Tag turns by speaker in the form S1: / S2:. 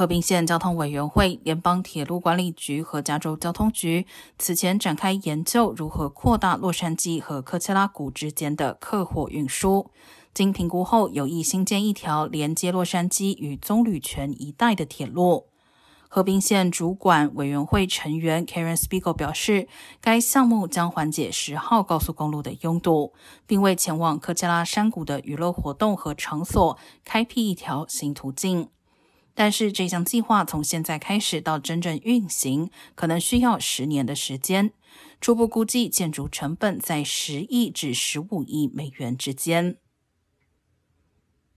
S1: 河滨县交通委员会、联邦铁路管理局和加州交通局此前展开研究，如何扩大洛杉矶和科切拉谷之间的客货运输。经评估后，有意新建一条连接洛杉矶与棕榈泉一带的铁路。河滨县主管委员会成员 Karen Spiegel 表示，该项目将缓解十号高速公路的拥堵，并为前往科切拉山谷的娱乐活动和场所开辟一条新途径。但是这项计划从现在开始到真正运行，可能需要十年的时间。初步估计建筑成本在十亿至十五亿美元之间。